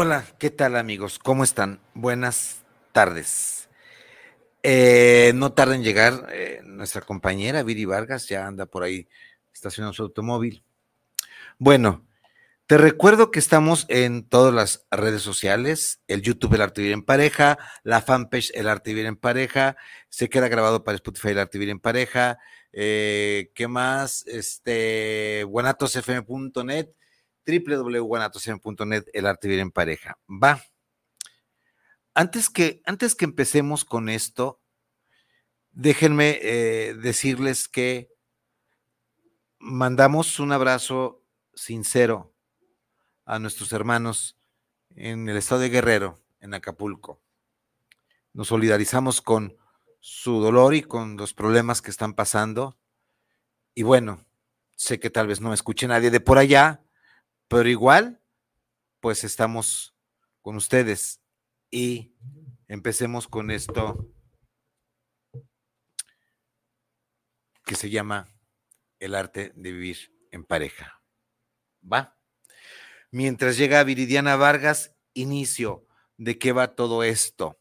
Hola, ¿qué tal amigos? ¿Cómo están? Buenas tardes. Eh, no tarda en llegar eh, nuestra compañera Viri Vargas, ya anda por ahí estacionando su automóvil. Bueno, te recuerdo que estamos en todas las redes sociales, el YouTube El Arte Vivir en Pareja, la fanpage El Arte Vivir en Pareja, se queda grabado para Spotify El Arte Vivir en Pareja, eh, ¿qué más? Este, guanatosfm.net www.guanatosfm.net, el arte vivir en pareja. Va. Antes que, antes que empecemos con esto, déjenme eh, decirles que mandamos un abrazo sincero a nuestros hermanos en el estado de Guerrero, en Acapulco. Nos solidarizamos con su dolor y con los problemas que están pasando. Y bueno, sé que tal vez no escuche nadie de por allá, pero igual, pues estamos con ustedes y empecemos con esto que se llama el arte de vivir en pareja. ¿Va? Mientras llega Viridiana Vargas, inicio de qué va todo esto.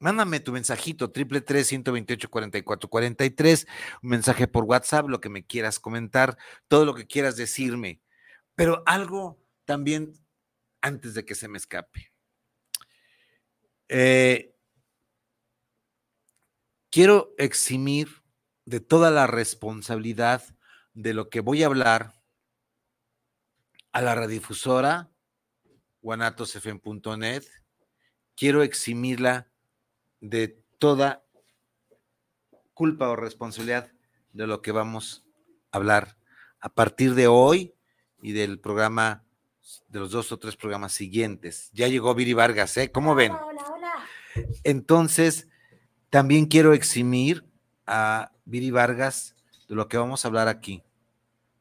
Mándame tu mensajito, triple tres ciento veintiocho cuarenta y cuatro cuarenta y tres, un mensaje por WhatsApp, lo que me quieras comentar, todo lo que quieras decirme. Pero algo también antes de que se me escape. Eh, quiero eximir de toda la responsabilidad de lo que voy a hablar a la radiodifusora guanatosfm.net. Quiero eximirla de toda culpa o responsabilidad de lo que vamos a hablar a partir de hoy y del programa, de los dos o tres programas siguientes. Ya llegó Viri Vargas, ¿eh? ¿Cómo ven? Hola, hola. Entonces, también quiero eximir a Viri Vargas de lo que vamos a hablar aquí.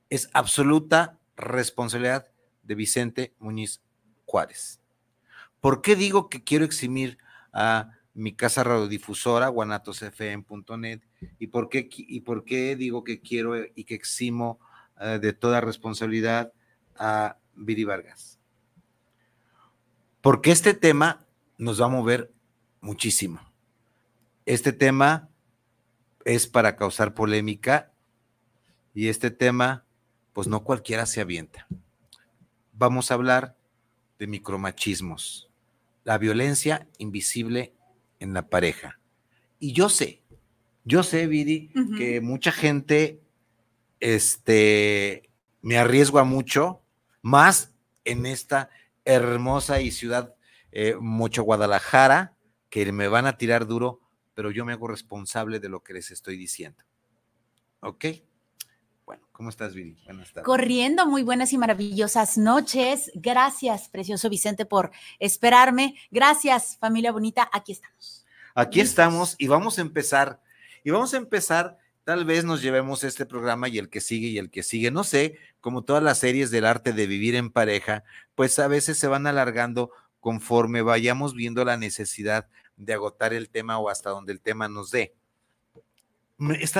Es absoluta responsabilidad de Vicente Muñiz Juárez. ¿Por qué digo que quiero eximir a mi casa radiodifusora, guanatosfm.net? ¿Y por qué, y por qué digo que quiero y que eximo eh, de toda responsabilidad a Viri Vargas. Porque este tema nos va a mover muchísimo. Este tema es para causar polémica y este tema, pues no cualquiera se avienta. Vamos a hablar de micromachismos, la violencia invisible en la pareja. Y yo sé, yo sé, Viri, que mucha gente este, me arriesgo a mucho, más en esta hermosa y ciudad eh, mucho Guadalajara, que me van a tirar duro, pero yo me hago responsable de lo que les estoy diciendo. ¿Ok? Bueno, ¿cómo estás, Viri? Buenas tardes. Corriendo, muy buenas y maravillosas noches. Gracias, precioso Vicente, por esperarme. Gracias, familia bonita. Aquí estamos. Aquí estamos y vamos a empezar. Y vamos a empezar tal vez nos llevemos este programa y el que sigue y el que sigue, no sé, como todas las series del arte de vivir en pareja, pues a veces se van alargando conforme vayamos viendo la necesidad de agotar el tema o hasta donde el tema nos dé.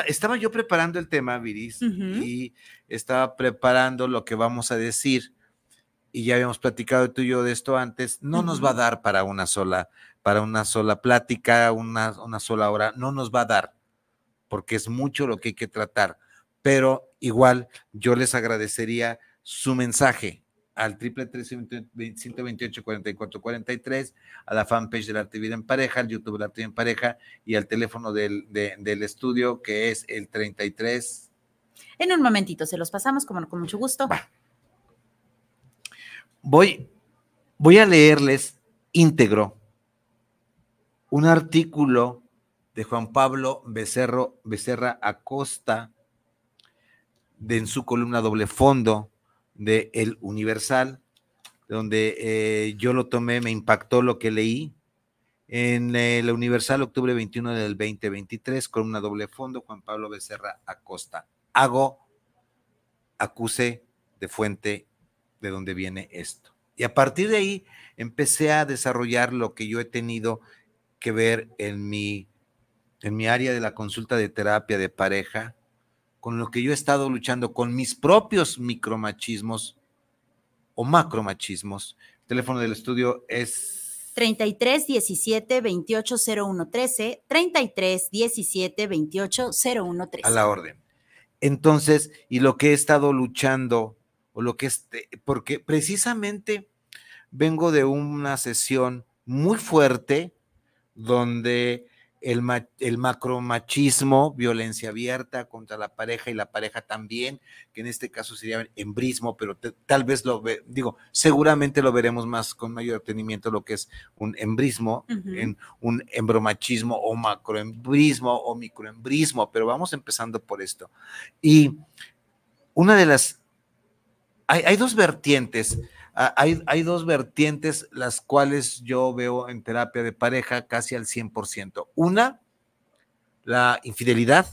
estaba yo preparando el tema, Viris, y estaba preparando lo que vamos a decir, y ya habíamos platicado tú y yo de esto antes, no nos va a dar para una sola, para una sola plática, una, una sola hora, no nos va a dar porque es mucho lo que hay que tratar. Pero igual yo les agradecería su mensaje al triple 128 44 43, a la fanpage del Arte Vida en Pareja, al YouTube del Arte Vida en Pareja y al teléfono del, del estudio que es el 33. En un momentito, se los pasamos como con mucho gusto. Voy, voy a leerles íntegro un artículo de Juan Pablo Becerro, Becerra Acosta de, en su columna doble fondo de El Universal, donde eh, yo lo tomé, me impactó lo que leí. En el Universal, octubre 21 del 2023, columna doble fondo, Juan Pablo Becerra Acosta. Hago, acuse de fuente de donde viene esto. Y a partir de ahí empecé a desarrollar lo que yo he tenido que ver en mi, en mi área de la consulta de terapia de pareja, con lo que yo he estado luchando con mis propios micromachismos o macromachismos. El teléfono del estudio es 33 17 28 01 13, 33 17 28 01 13. A la orden. Entonces, y lo que he estado luchando, o lo que este, porque precisamente vengo de una sesión muy fuerte donde el, el macromachismo, violencia abierta contra la pareja y la pareja también, que en este caso sería embrismo, pero tal vez lo ve, digo, seguramente lo veremos más con mayor detenimiento lo que es un embrismo, en un embromachismo o macroembrismo o microembrismo, pero vamos empezando por esto. Y una de las, hay, hay dos vertientes hay, dos vertientes las cuales yo veo en terapia de pareja casi al 100%. Una, la infidelidad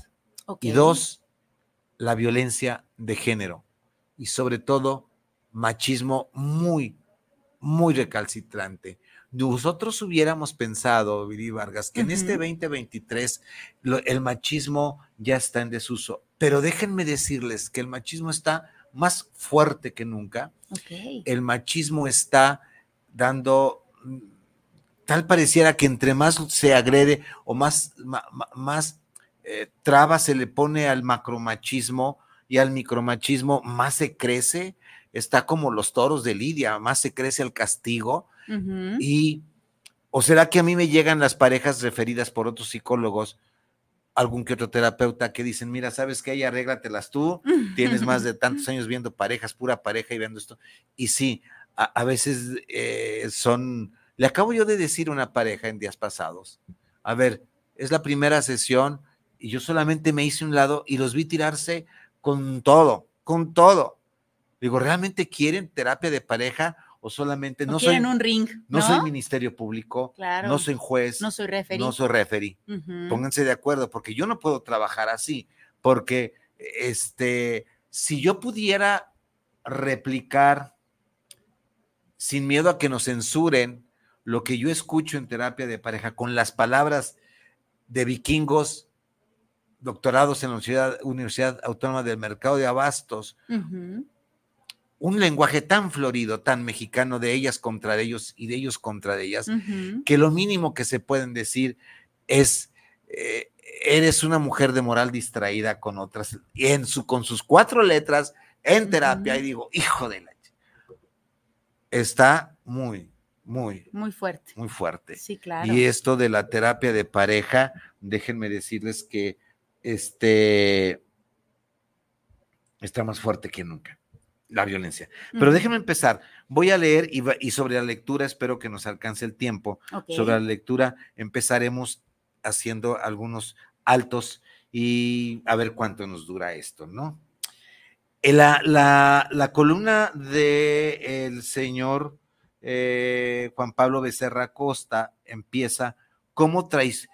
y dos, la violencia de género y sobre todo machismo muy, muy recalcitrante. Nosotros hubiéramos pensado, Viri Vargas, que en este 2023 el machismo ya está en desuso, pero déjenme decirles que el machismo está más fuerte que nunca. El machismo está dando, mm, tal pareciera que entre más se agrede o más, más eh, traba se le pone al macromachismo y al micromachismo, más se crece. Está como los toros de Lidia, más se crece el castigo. Y, ¿o será que a mí me llegan las parejas referidas por otros psicólogos? Algún que otro terapeuta que dicen, mira, sabes que ahí arréglatelas tú, tienes más de tantos años viendo parejas, pura pareja y viendo esto. Y sí, a, veces eh, son, le acabo yo de decir a una pareja en días pasados, a ver, es la primera sesión y yo solamente me hice un lado y los vi tirarse con todo, con todo. Digo, ¿realmente quieren terapia de pareja o solamente no soy un ring, ¿no? soy ministerio público, no soy juez, no soy referee, no soy referee. Pónganse de acuerdo porque yo no puedo trabajar así, porque este si yo pudiera replicar sin miedo a que nos censuren lo que yo escucho en terapia de pareja con las palabras de vikingos doctorados en la Universidad, Autónoma del Mercado de Abastos, un lenguaje tan florido, tan mexicano de ellas contra ellos y de ellos contra ellas, que lo mínimo que se pueden decir es, eh, eres una mujer de moral distraída con otras, y en su, con sus cuatro letras en terapia, y digo, hijo de la... Está muy, muy... Muy fuerte. Muy fuerte. Sí, claro. Y esto de la terapia de pareja, déjenme decirles que este está más fuerte que nunca la violencia. Pero déjenme empezar. Voy a leer y, sobre la lectura, espero que nos alcance el tiempo. Sobre la lectura empezaremos haciendo algunos altos y a ver cuánto nos dura esto, ¿no? Eh, la, la, columna del el señor eh, Juan Pablo Becerra Costa empieza, ¿cómo traes,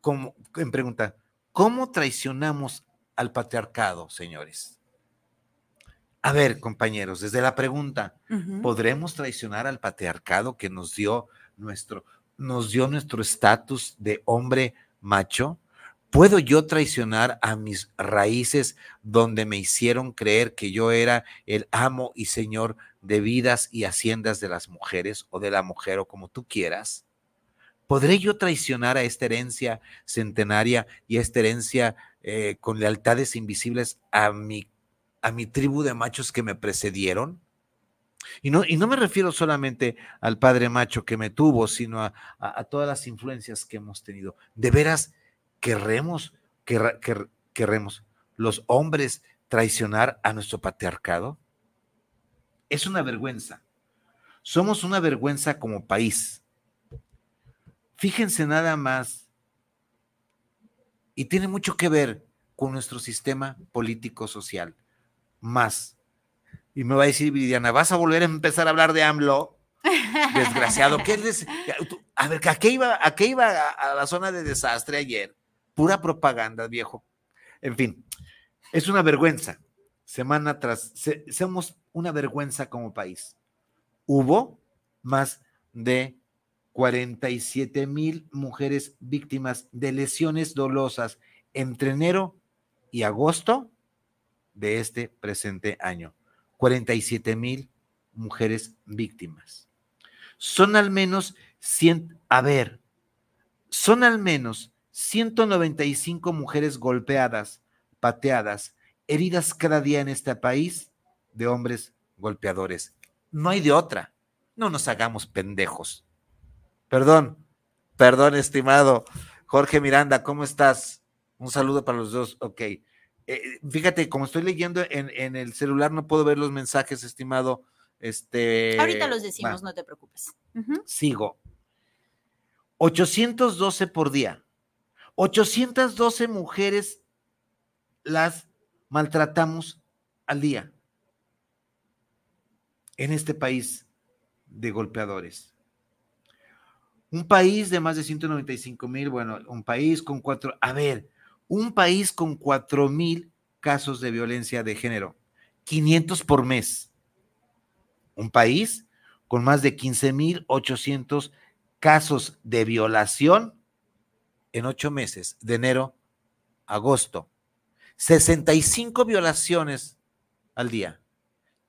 como, en pregunta, ¿cómo traicionamos al patriarcado, señores? A ver, compañeros, desde la pregunta, ¿podremos traicionar al patriarcado que nos dio nuestro nos dio nuestro estatus de hombre macho? ¿Puedo yo traicionar a mis raíces donde me hicieron creer que yo era el amo y señor de vidas y haciendas de las mujeres o de la mujer o como tú quieras? ¿Podré yo traicionar a esta herencia centenaria y a esta herencia eh, con lealtades invisibles a mi a mi tribu de machos que me precedieron. Y no, y no me refiero solamente al padre macho que me tuvo, sino a, todas las influencias que hemos tenido. ¿De veras querremos, querremos los hombres traicionar a nuestro patriarcado? Es una vergüenza. Somos una vergüenza como país, Fíjense nada más, y tiene mucho que ver con nuestro sistema político-social, más. Y me va a decir Viridiana, ¿vas a volver a empezar a hablar de AMLO? Desgraciado, ¿qué es? A ver, ¿a qué iba, a, qué iba a, la zona de desastre ayer? Pura propaganda, viejo. En fin, es una vergüenza. Semana tras, somos una vergüenza como país. Hubo más de 47 mil mujeres víctimas de lesiones dolosas entre enero y agosto de este presente año. 47 mil mujeres víctimas. Son al menos 100, a ver, son al menos 195 mujeres golpeadas, pateadas, heridas cada día en este país de hombres golpeadores. No hay de otra. No nos hagamos pendejos. Perdón, perdón, estimado Jorge Miranda, ¿cómo estás? Un saludo para los dos. Ok. Eh, fíjate, como estoy leyendo en, el celular, no puedo ver los mensajes, estimado. Este, Ahorita los decimos, no te preocupes. Sigo. 812 por día. 812 mujeres las maltratamos al día en este país de golpeadores. Un país de más de 195 mil, bueno, un país con cuatro, a ver, un país con cuatro mil casos de violencia de género, 500 por mes. Un país con más de 15 mil 800 casos de violación en ocho meses, de enero a agosto. 65 violaciones al día.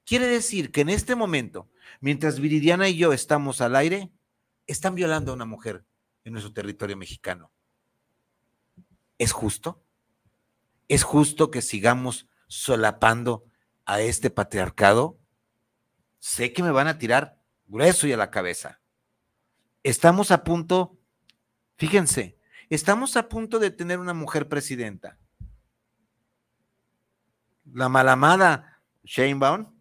Quiere decir que en este momento, mientras Viridiana y yo estamos al aire, están violando a una mujer en nuestro territorio mexicano. ¿Es justo? ¿Es justo que sigamos solapando a este patriarcado? Sé que me van a tirar grueso y a la cabeza. Estamos a punto, fíjense, estamos a punto de tener una mujer presidenta. La malamada Sheinbaum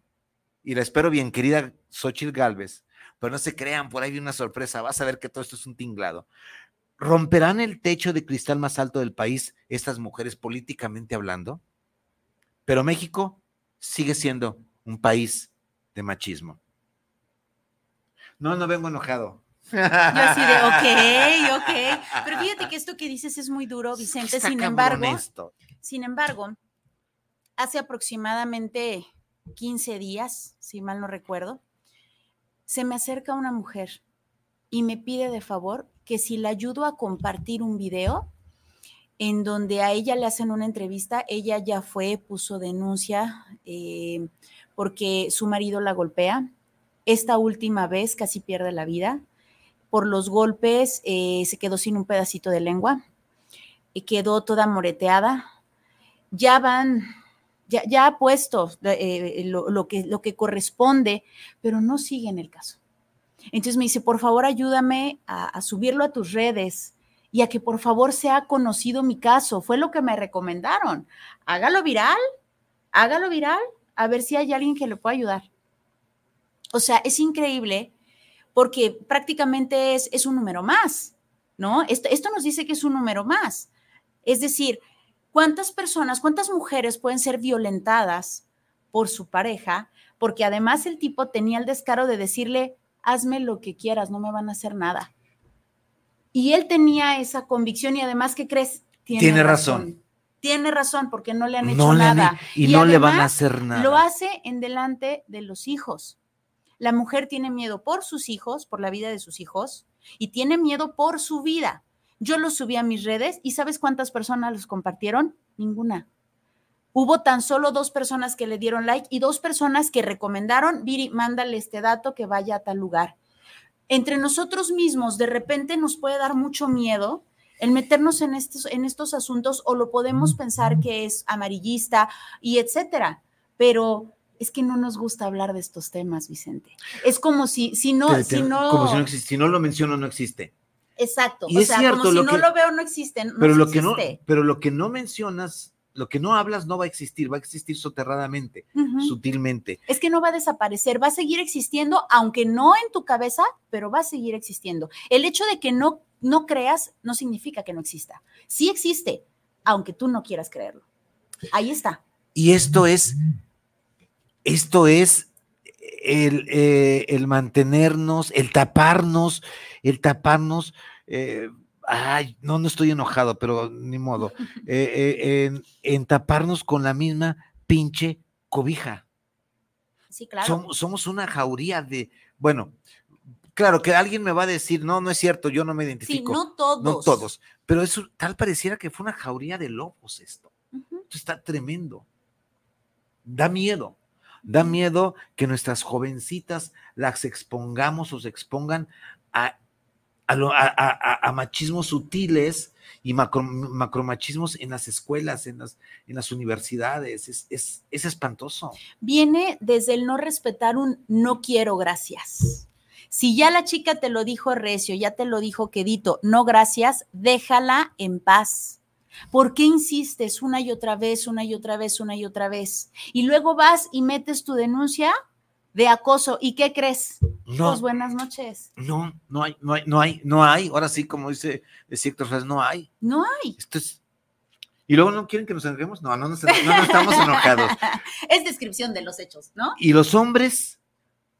y la espero bien querida Xochitl Galvez, pero no se crean, por ahí hay una sorpresa, vas a ver que todo esto es un tinglado. ¿Romperán el techo de cristal más alto del país estas mujeres políticamente hablando? Pero México sigue siendo un país de machismo. No, no vengo enojado. Yo así de, ok, ok. Pero fíjate que esto que dices es muy duro, Vicente. Sin embargo, sin embargo, hace aproximadamente 15 días, si mal no recuerdo, se me acerca una mujer y me pide de favor que si la ayudo a compartir un video en donde a ella le hacen una entrevista, ella ya fue, puso denuncia eh, porque su marido la golpea. Esta última vez casi pierde la vida. Por los golpes eh, se quedó sin un pedacito de lengua y quedó toda moreteada. Ya van ya, ha puesto eh, lo, que, lo que corresponde, pero no sigue en el caso. Entonces me dice, por favor, ayúdame a, subirlo a tus redes y a que por favor sea conocido mi caso. Fue lo que me recomendaron. Hágalo viral, hágalo viral, a ver si hay alguien que le pueda ayudar. O sea, es increíble porque prácticamente es, un número más, ¿no? Esto nos dice que es un número más. Es decir, ¿Cuántas personas, cuántas mujeres pueden ser violentadas por su pareja? Porque además el tipo tenía el descaro de decirle, hazme lo que quieras, no me van a hacer nada. Y él tenía esa convicción y además, ¿qué crees? Tiene, razón. Tiene razón porque no le han hecho nada. y, no le van a hacer nada. Lo hace en delante de los hijos. La mujer tiene miedo por sus hijos, por la vida de sus hijos, y tiene miedo por su vida. Yo lo subí a mis redes y ¿sabes cuántas personas los compartieron? Ninguna. Hubo tan solo dos personas que le dieron like y dos personas que recomendaron, Viri, mándale este dato que vaya a tal lugar. Entre nosotros mismos, de repente nos puede dar mucho miedo el meternos en estos, en estos asuntos o lo podemos pensar que es amarillista y etcétera. Pero es que no nos gusta hablar de estos temas, Vicente. Es como si, si no, si no. Como si si no lo menciono, no existe. Exacto. o sea, como si no lo veo, no existen. pero, lo que no, pero lo que no mencionas, lo que no hablas no va a existir, va a existir soterradamente, sutilmente. Es que no va a desaparecer, va a seguir existiendo, aunque no en tu cabeza, pero va a seguir existiendo. El hecho de que no no creas no significa que no exista. Sí existe, aunque tú no quieras creerlo. Ahí está. Y esto es, esto es el, eh, el mantenernos, el taparnos, el taparnos. Eh, ay, no, no estoy enojado, pero ni modo. Eh, en, en, taparnos con la misma pinche cobija. Sí, claro. Somos, somos una jauría de, bueno, Claro, que alguien me va a decir, no, no es cierto, yo no me identifico. Sí, no todos. No todos. Pero eso tal pareciera que fue una jauría de lobos esto. Esto está tremendo. Da miedo. Da miedo que nuestras jovencitas las expongamos o se expongan a, a, machismos sutiles y macromachismos en las escuelas, en las, en las universidades. Es, es, es espantoso. Viene desde el no respetar un no quiero gracias. Si ya la chica te lo dijo recio, ya te lo dijo quedito, no gracias, déjala en paz. ¿Por qué insistes una y otra vez, una y otra vez, una y otra vez? Y luego vas y metes tu denuncia de acoso. ¿Y qué crees? No. Pues buenas noches. No, no hay, no hay, no hay, no hay. Ahora sí, como dice Héctor Fres, no hay. No hay. Esto es. ¿Y luego no quieren que nos enojemos? No, no, no, no estamos enojados. es descripción de los hechos, ¿no? Y los hombres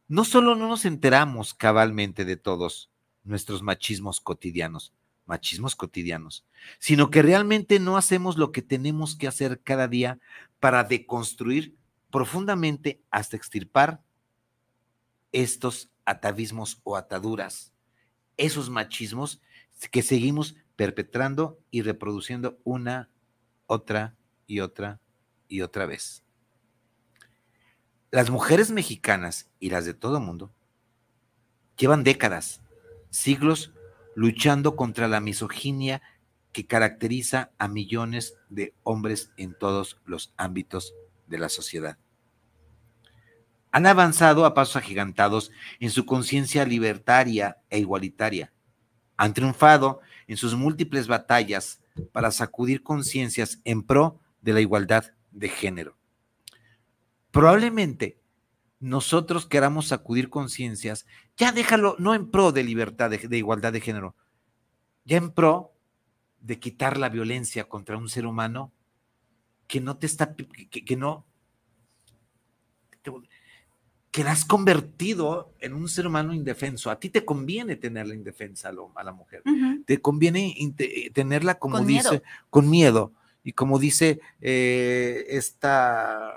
no solo no nos enteramos cabalmente de todos nuestros machismos cotidianos, machismos cotidianos, sino que realmente no hacemos lo que tenemos que hacer cada día para deconstruir profundamente hasta extirpar estos atavismos o ataduras, esos machismos que seguimos perpetrando y reproduciendo una, otra y otra y otra vez. Las mujeres mexicanas y las de todo mundo llevan décadas, siglos, luchando contra la misoginia que caracteriza a millones de hombres en todos los ámbitos de la sociedad. Han avanzado a pasos agigantados en su conciencia libertaria e igualitaria. Han triunfado en sus múltiples batallas para sacudir conciencias en pro de la igualdad de género probablemente nosotros queramos sacudir conciencias, ya déjalo, no en pro de libertad, de, igualdad de género, ya en pro de quitar la violencia contra un ser humano que no te está, que, no, que la has convertido en un ser humano indefenso. A ti te conviene tenerla indefensa a, la mujer, te conviene tenerla como dice, con miedo. Y como dice eh, esta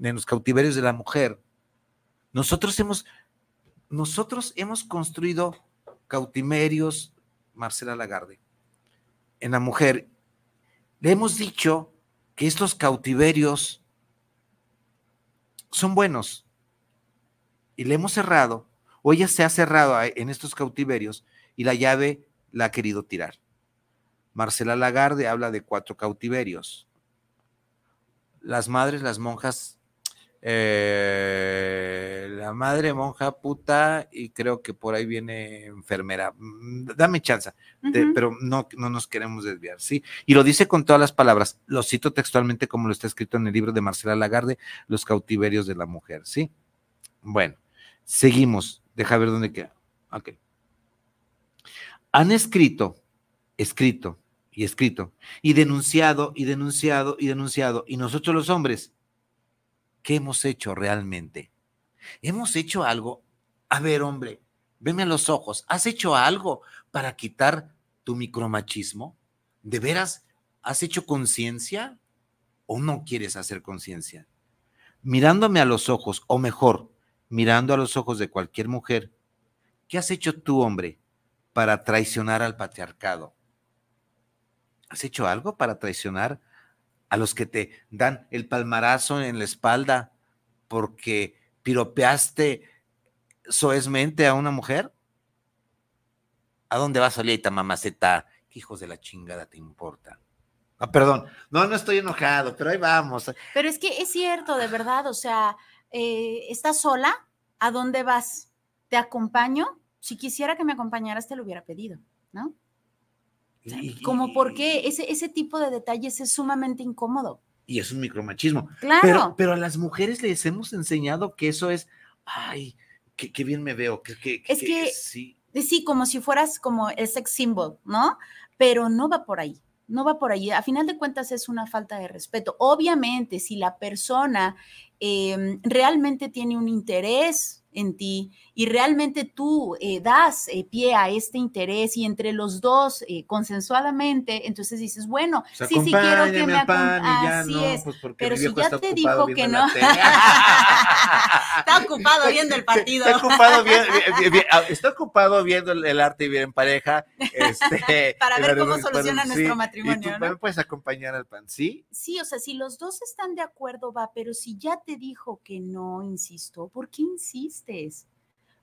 en los cautiverios de la mujer. Nosotros hemos, nosotros hemos construido cautiverios, Marcela Lagarde, en la mujer. Le hemos dicho que estos cautiverios son buenos y le hemos cerrado, o ella se ha cerrado en estos cautiverios y la llave la ha querido tirar. Marcela Lagarde habla de cuatro cautiverios. Las madres, las monjas eh, la madre monja puta y creo que por ahí viene enfermera. Mm, dame chance, pero no, no nos queremos desviar, ¿sí? Y lo dice con todas las palabras, lo cito textualmente como lo está escrito en el libro de Marcela Lagarde, Los cautiverios de la mujer, ¿sí? Bueno, seguimos, deja ver dónde queda. Ok. Han escrito, escrito y escrito, y denunciado y denunciado y denunciado, y nosotros los hombres, ¿Qué hemos hecho realmente? ¿Hemos hecho algo? A ver, hombre, veme a los ojos. ¿Has hecho algo para quitar tu micromachismo? ¿De veras has hecho conciencia o no quieres hacer conciencia? Mirándome a los ojos, o mejor, mirando a los ojos de cualquier mujer, ¿qué has hecho tú, hombre, para traicionar al patriarcado? ¿Has hecho algo para traicionar a los que te dan el palmarazo en la espalda porque piropeaste soezmente a una mujer? ¿A dónde vas solita, mamaceta? ¿Qué hijos de la chingada te importa? Ah, perdón, no, no estoy enojado, pero ahí vamos. Pero es que es cierto, de verdad, o sea, eh, ¿estás sola? ¿A dónde vas? ¿Te acompaño? Si quisiera que me acompañaras, te lo hubiera pedido, ¿no? Como porque ese, ese tipo de detalles es sumamente incómodo. Y es un micromachismo. Claro. Pero, pero a las mujeres les hemos enseñado que eso es, ay, qué, bien me veo. Que, es que sí, como si fueras como el sex symbol, ¿no? Pero no va por ahí no va por ahí. A final de cuentas es una falta de respeto. Obviamente, si la persona em, realmente tiene un interés en ti y realmente tú eh, das eh, pie a este interés y entre los dos eh, consensuadamente, entonces dices, bueno, sí, sí quiero que me acompañe. Así es. Pues, pero si ya te dijo que no. está ocupado viendo el partido. Está ocupado, ah, está ocupado viendo el, arte y bien en pareja. Este, Para ver cómo soluciona nuestro matrimonio. ¿no? ¿Me puedes acompañar al pan? ¿Sí? Sí, o sea, si los dos están de acuerdo, va, pero si ya te dijo que no, insisto, ¿por qué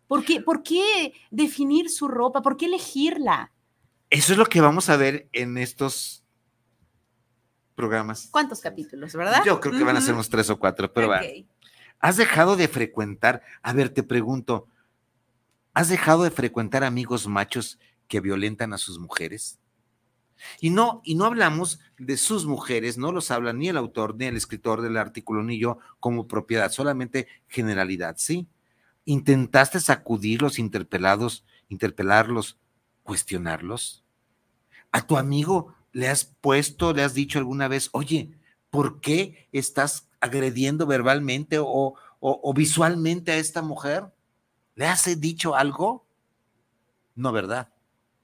¿Por qué, ¿Por qué definir su ropa? ¿Por qué elegirla? Eso es lo que vamos a ver en estos programas. ¿Cuántos capítulos, verdad? Yo creo que van a ser unos tres o cuatro, pero va. ¿Has dejado de frecuentar? A ver, te pregunto, ¿has dejado de frecuentar amigos machos que violentan a sus mujeres? Y no, y no hablamos de sus mujeres, no los habla ni el autor, ni el escritor del artículo, ni yo como propiedad, solamente generalidad, ¿sí? ¿Intentaste sacudirlos, interpelados, interpelarlos, cuestionarlos? ¿A tu amigo le has puesto, le has dicho alguna vez, oye, ¿por qué estás agrediendo verbalmente o, o visualmente a esta mujer? ¿Le has dicho algo? No, ¿verdad?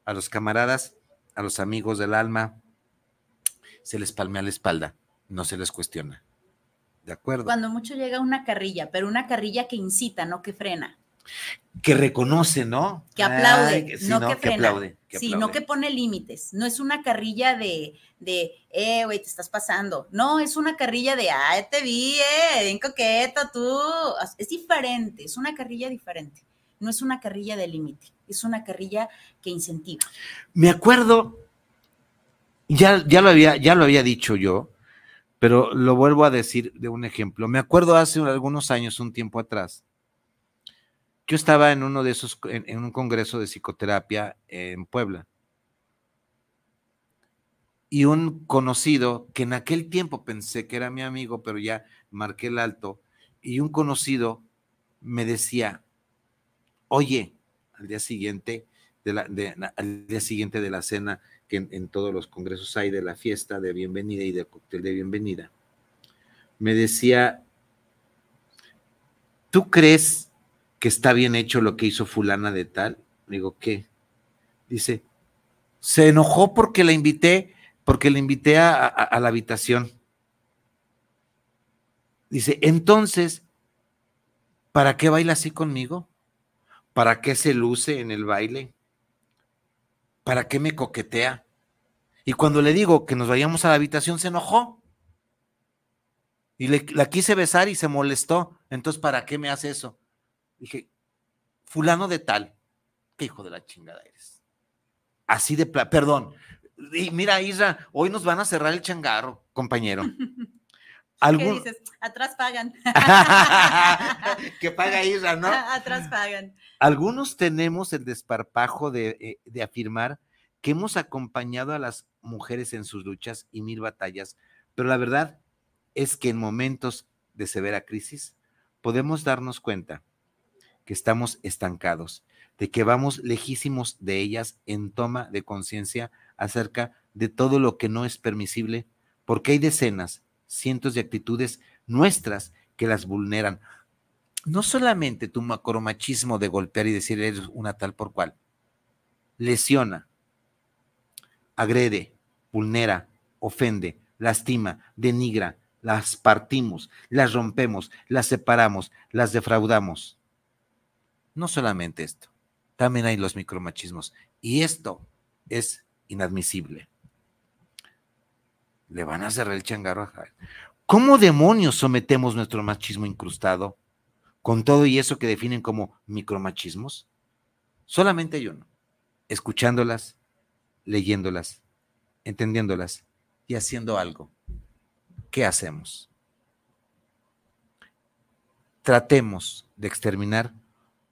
A los camaradas, a los amigos del alma, se les palmea la espalda, no se les cuestiona. ¿De acuerdo? Cuando mucho llega una carrilla, pero una carrilla que incita, no que frena. Que reconoce, ¿no? Que aplaude, no, que, frena. sí, no que pone límites. No es una carrilla de, de eh, güey, te estás pasando. No, es una carrilla de, ay, te vi, eh, bien coqueta tú. Es diferente, es una carrilla diferente. No es una carrilla de límite, es una carrilla que incentiva. Me acuerdo, ya, ya, lo había, ya lo había dicho yo, pero lo vuelvo a decir de un ejemplo. Me acuerdo hace algunos años, un tiempo atrás, yo estaba en uno de esos, en, un congreso de psicoterapia en Puebla. Y un conocido, que en aquel tiempo pensé que era mi amigo, pero ya marqué el alto, y un conocido me decía, oye, al día siguiente de la, al día siguiente de la cena, que en, todos los congresos hay de la fiesta de bienvenida y de cóctel de bienvenida, me decía, ¿tú crees que está bien hecho lo que hizo fulana de tal? Digo, ¿qué? Dice, se enojó porque la invité, porque la invité a la habitación. Dice, entonces, ¿para qué baila así conmigo? ¿Para qué se luce en el baile? ¿Para qué me coquetea? Y cuando le digo que nos vayamos a la habitación, se enojó. Y la quise besar y se molestó. Entonces, ¿para qué me hace eso? Dije, fulano de tal. ¿Qué hijo de la chingada eres? Así de, perdón. Y mira, Isra, hoy nos van a cerrar el changarro, compañero. ¿Qué dices? Atrás pagan. que paga Isra, ¿no? Atrás pagan. Algunos tenemos el desparpajo eh, de, afirmar que hemos acompañado a las mujeres en sus luchas y mil batallas, pero la verdad es que en momentos de severa crisis podemos darnos cuenta que estamos estancados, de que vamos lejísimos de ellas en toma de conciencia acerca de todo lo que no es permisible, porque hay decenas, cientos de actitudes nuestras que las vulneran no solamente tu macromachismo de golpear y decir eres una tal por cual, lesiona, agrede, vulnera, ofende, lastima, denigra, las partimos, las rompemos, las separamos, las defraudamos. No solamente esto, también hay los micromachismos. Y esto es inadmisible. Le van a cerrar el changarro a ¿Cómo demonios sometemos nuestro machismo incrustado con todo y eso que definen como micromachismos? Solamente yo no. Escuchándolas, leyéndolas, entendiéndolas y haciendo algo. ¿Qué hacemos? Tratemos de exterminar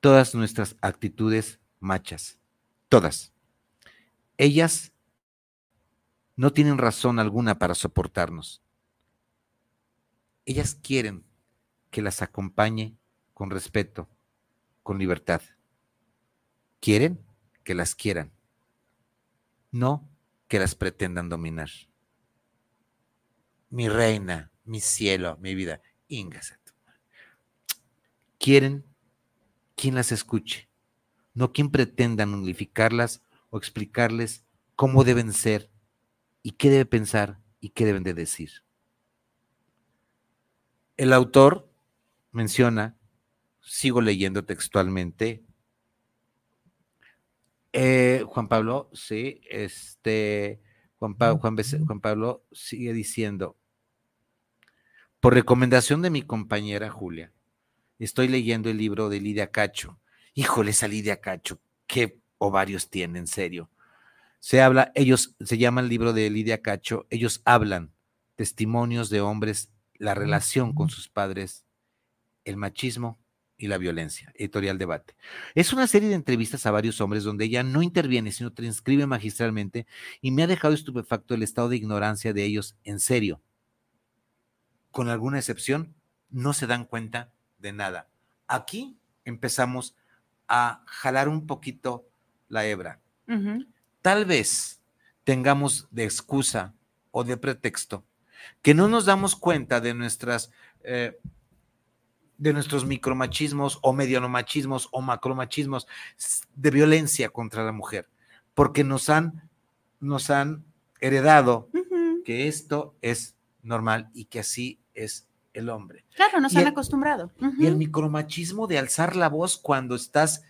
todas nuestras actitudes machas. Todas. Ellas no tienen razón alguna para soportarnos. Ellas quieren que las acompañe con respeto, con libertad. ¿Quieren que las quieran, no que las pretendan dominar. Mi reina, mi cielo, mi vida, íngase. Quieren quien las escuche, no quien pretenda unificarlas o explicarles cómo deben ser y qué debe pensar y qué deben de decir. El autor menciona, sigo leyendo textualmente, eh, Juan Pablo, sí, este, Juan, Juan Pablo sigue diciendo, por recomendación de mi compañera Julia, estoy leyendo el libro de Lidia Cacho. Híjole, esa Lidia Cacho, qué ovarios tiene, en serio. Se habla, ellos, se llama el libro de Lidia Cacho, ellos hablan testimonios de hombres, la relación con sus padres, el machismo y la violencia, editorial debate. Es una serie de entrevistas a varios hombres donde ella no interviene, sino transcribe magistralmente y me ha dejado estupefacto el estado de ignorancia de ellos en serio. Con alguna excepción, no se dan cuenta de nada. Aquí empezamos a jalar un poquito la hebra. Tal vez tengamos de excusa o de pretexto que no nos damos cuenta de nuestras eh, de nuestros micromachismos o medianomachismos o macromachismos de violencia contra la mujer, porque nos han, nos han heredado que esto es normal y que así es el hombre. Claro, nos han acostumbrado. Y el micromachismo de alzar la voz cuando estás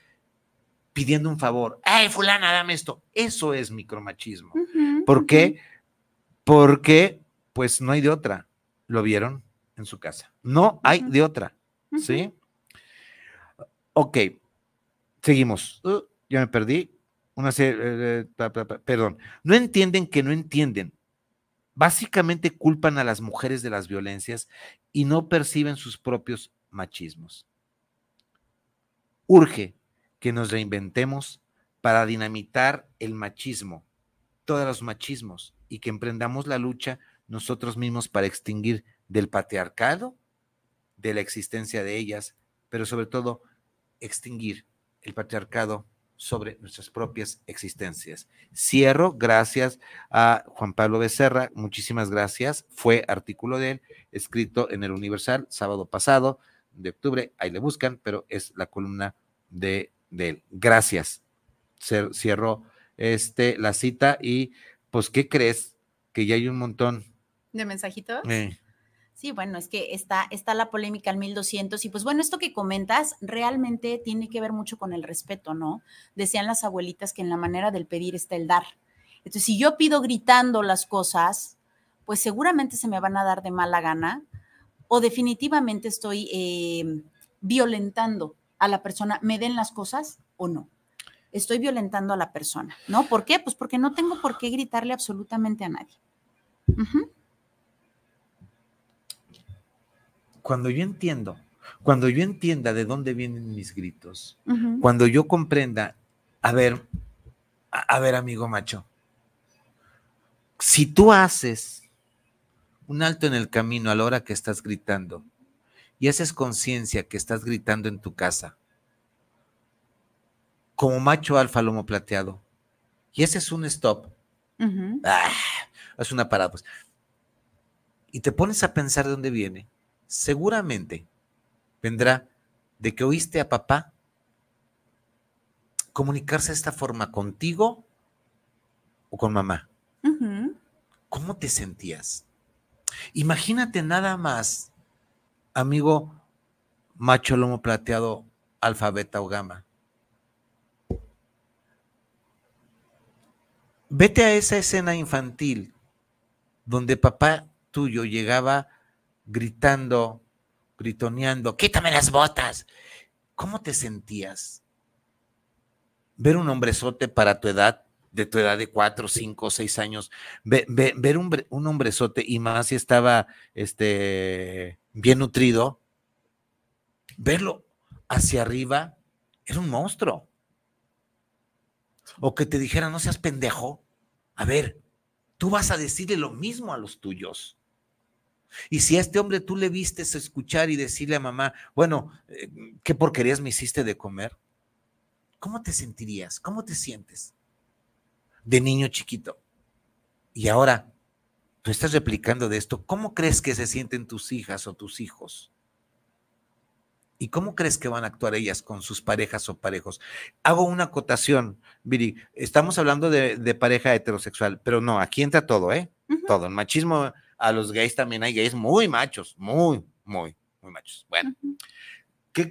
pidiendo un favor. ¡Ay, fulana, dame esto! Eso es micromachismo. ¿Por qué? Porque, pues, no hay de otra. ¿Lo vieron en su casa? No hay de otra. ¿Sí? Ok, seguimos. Uh, ya me perdí. Una serie, eh, perdón. No entienden que no entienden. Básicamente culpan a las mujeres de las violencias y no perciben sus propios machismos. Urge que nos reinventemos para dinamitar el machismo, todos los machismos, y que emprendamos la lucha nosotros mismos para extinguir del patriarcado de la existencia de ellas, pero sobre todo extinguir el patriarcado sobre nuestras propias existencias. Cierro, gracias a Juan Pablo Becerra, muchísimas gracias. Fue artículo de él, escrito en el Universal, sábado pasado de octubre, ahí le buscan, pero es la columna de, él. Gracias. Cierro este, la cita y pues, ¿qué crees? Que ya hay un montón. ¿De mensajitos? Eh. Sí, bueno, es que está, está la polémica al 1200 y pues bueno, esto que comentas realmente tiene que ver mucho con el respeto, ¿no? Decían las abuelitas que en la manera del pedir está el dar. Entonces, si yo pido gritando las cosas, pues seguramente se me van a dar de mala gana o definitivamente estoy eh, violentando a la persona, me den las cosas o no. Estoy violentando a la persona, ¿no? ¿Por qué? Pues porque no tengo por qué gritarle absolutamente a nadie cuando yo entiendo, cuando yo entienda de dónde vienen mis gritos, cuando yo comprenda, a ver, a, ver, amigo macho, si tú haces un alto en el camino a la hora que estás gritando y haces conciencia que estás gritando en tu casa, como macho alfa lomo plateado, y ese es un stop, ah, es una parada, pues, y te pones a pensar de dónde viene, seguramente vendrá de que oíste a papá comunicarse de esta forma contigo o con mamá. ¿Cómo te sentías? Imagínate nada más, amigo macho lomo plateado, alfabeta o gama. Vete a esa escena infantil donde papá tuyo llegaba gritando, gritoneando, quítame las botas. ¿Cómo te sentías? Ver un hombrezote para tu edad, de tu edad de cuatro, cinco, seis años, ver un, un, hombrezote y más si estaba este, bien nutrido, verlo hacia arriba, era un monstruo. O que te dijera, no seas pendejo. A ver, tú vas a decirle lo mismo a los tuyos. Y si a este hombre tú le vistes escuchar y decirle a mamá, bueno, eh, ¿qué porquerías me hiciste de comer? ¿cómo te sentirías? ¿Cómo te sientes de niño chiquito? Y ahora, tú estás replicando de esto, ¿cómo crees que se sienten tus hijas o tus hijos? ¿Y cómo crees que van a actuar ellas con sus parejas o parejos? Hago una acotación, Viri. Estamos hablando de, pareja heterosexual, pero no, aquí entra todo, ¿eh? Todo. El machismo, a los gays también hay gays muy machos, muy, muy, muy machos. Bueno.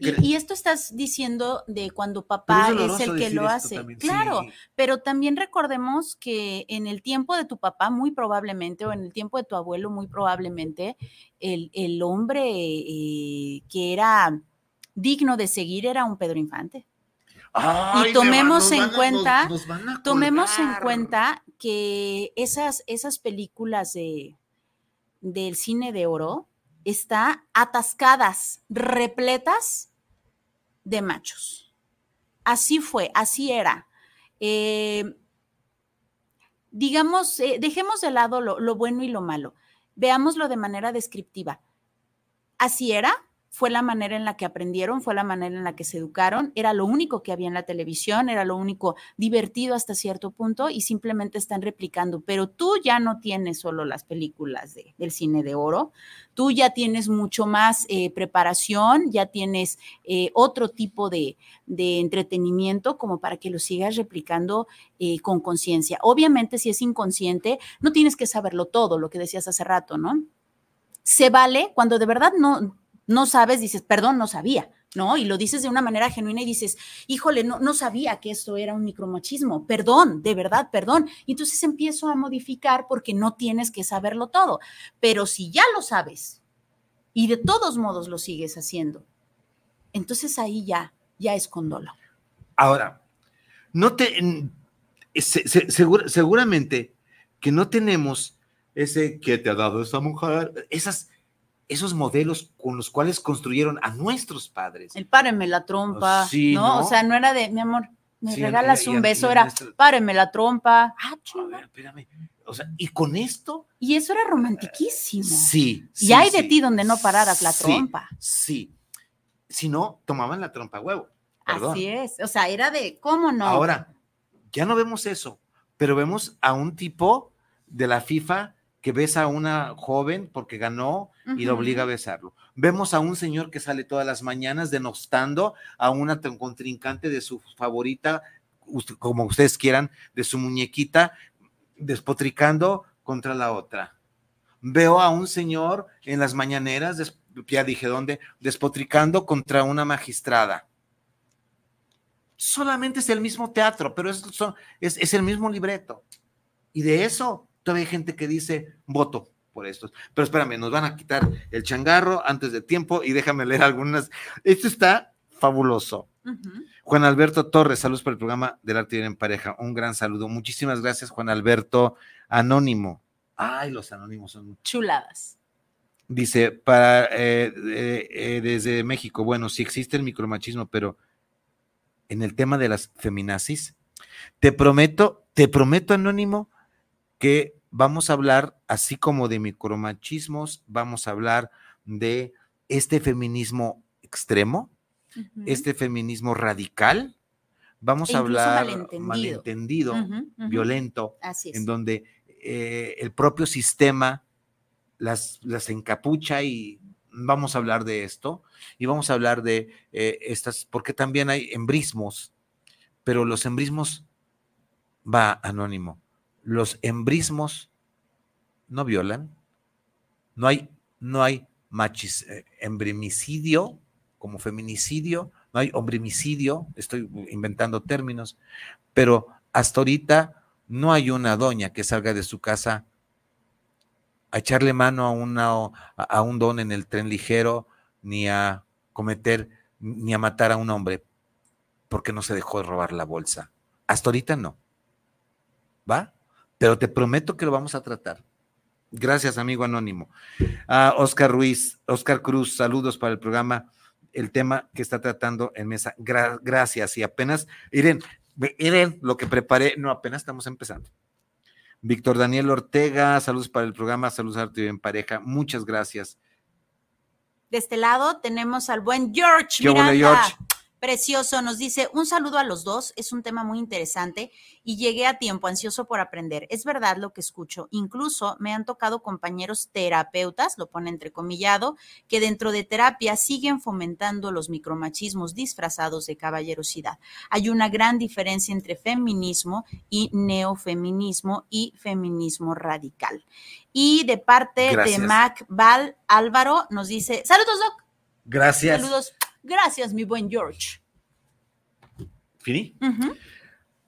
Y, esto estás diciendo de cuando papá es, el que lo hace. Claro, pero también recordemos que en el tiempo de tu papá, muy probablemente, o en el tiempo de tu abuelo, muy probablemente, el, hombre eh, que era digno de seguir era un Pedro Infante. y tomemos en cuenta, tomemos en cuenta que esas, esas películas de, del cine de oro está atascadas, repletas de machos. Así fue, así era. Eh, digamos, eh, dejemos de lado lo, lo bueno y lo malo. Veámoslo de manera descriptiva. Así era, fue la manera en la que aprendieron, fue la manera en la que se educaron, era lo único que había en la televisión, era lo único divertido hasta cierto punto y simplemente están replicando. Pero tú ya no tienes solo las películas del cine de oro, tú ya tienes mucho más eh, preparación, ya tienes eh, otro tipo de, entretenimiento como para que lo sigas replicando eh, con conciencia. Obviamente si es inconsciente, no tienes que saberlo todo, lo que decías hace rato, ¿no? Se vale cuando de verdad no no sabes, dices, perdón, no sabía, ¿no? Y lo dices de una manera genuina y dices, híjole, no, no sabía que esto era un micromachismo, perdón, de verdad, perdón. Y entonces empiezo a modificar porque no tienes que saberlo todo. Pero si ya lo sabes y de todos modos lo sigues haciendo, entonces ahí ya, ya es condolo. Ahora, no te, seguramente que no tenemos ese que te ha dado esa mujer, esas esos modelos con los cuales construyeron a nuestros padres. El párenme la trompa, ¿no? O sea, no era de, mi amor, me regalas un beso, era párenme la trompa. Ah, a espérame. O sea, y con esto. Y eso era romantiquísimo. Sí. y hay de ti donde no pararas la trompa. Sí. Si no, tomaban la trompa huevo. Así es. O sea, era de, ¿cómo no? Ahora, ya no vemos eso, pero vemos a un tipo de la FIFA que besa a una joven porque ganó y la obliga a besarlo. Vemos a un señor que sale todas las mañanas denostando a una contrincante de su favorita, como ustedes quieran, de su muñequita, despotricando contra la otra. Veo a un señor en las mañaneras, ya dije dónde, despotricando contra una magistrada. Solamente es el mismo teatro, pero es, es el mismo libreto. Y de eso todavía hay gente que dice voto por estos. Pero espérame, nos van a quitar el changarro antes de tiempo y déjame leer algunas. Esto está fabuloso. Juan Alberto Torres, saludos por el programa del arte en pareja. Un gran saludo. Muchísimas gracias, Juan Alberto Anónimo. Ay, los anónimos son chuladas. Dice, para eh, eh, eh, desde México, bueno, sí existe el micromachismo, pero en el tema de las feminazis, te prometo, te prometo, Anónimo, que vamos a hablar, así como de micromachismos, vamos a hablar de este feminismo extremo, este feminismo radical, vamos a hablar malentendido, violento, en donde eh, el propio sistema las, las encapucha y vamos a hablar de esto y vamos a hablar de eh, estas, porque también hay embrismos, pero los embrismos va anónimo los embrismos no violan, no hay, no hay eh, embrimicidio como feminicidio, no hay hombrimicidio, estoy inventando términos, pero hasta ahorita no hay una doña que salga de su casa a echarle mano a, una, a un don en el tren ligero, ni a cometer, ni a matar a un hombre porque no se dejó de robar la bolsa. Hasta ahorita no. ¿Va? Pero te prometo que lo vamos a tratar. Gracias, amigo anónimo. Oscar Ruiz, Oscar Cruz, saludos para el programa, el tema que está tratando en mesa. gracias. Y apenas, miren, miren lo que preparé. No, apenas estamos empezando. Víctor Daniel Ortega, saludos para el programa, saludos a Arte en Pareja. Muchas gracias. De este lado tenemos al buen George Miranda. George? Precioso, nos dice un saludo a los dos, es un tema muy interesante y llegué a tiempo, ansioso por aprender. Es verdad lo que escucho, incluso me han tocado compañeros terapeutas, lo pone entrecomillado, que dentro de terapia siguen fomentando los micromachismos disfrazados de caballerosidad. Hay una gran diferencia entre feminismo y neofeminismo y feminismo radical. Y de parte de Mac Val Álvaro nos dice, saludos Doc. Gracias. Saludos. Gracias, mi buen George. ¿Fini?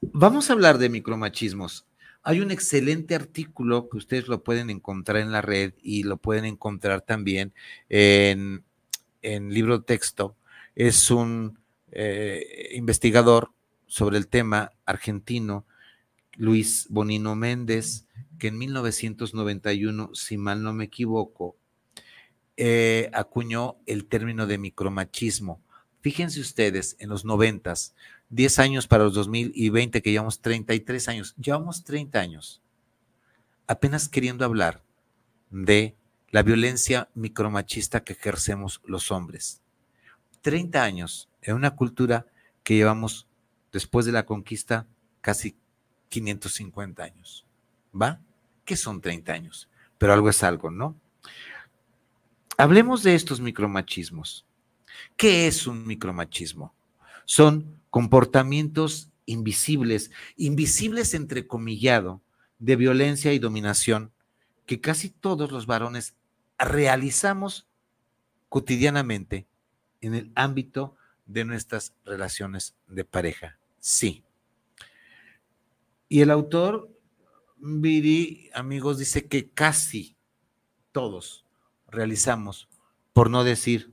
Vamos a hablar de micromachismos. Hay un excelente artículo que ustedes lo pueden encontrar en la red y lo pueden encontrar también en, en libro texto. Es un eh, investigador sobre el tema argentino, Luis Bonino Méndez, que en 1991, si mal no me equivoco, eh, acuñó el término de micromachismo. Fíjense ustedes, en los noventas, 10 años para los 2020, que llevamos 33 años, llevamos 30 años, apenas queriendo hablar de la violencia micromachista que ejercemos los hombres. 30 años en una cultura que llevamos después de la conquista casi 550 años. ¿Va? ¿Qué son 30 años? Pero algo es algo, ¿no? Hablemos de estos micromachismos. ¿Qué es un micromachismo? Son comportamientos invisibles, invisibles entrecomillado, de violencia y dominación que casi todos los varones realizamos cotidianamente en el ámbito de nuestras relaciones de pareja. Sí. Y el autor, Viri, amigos, dice que casi todos realizamos, por no decir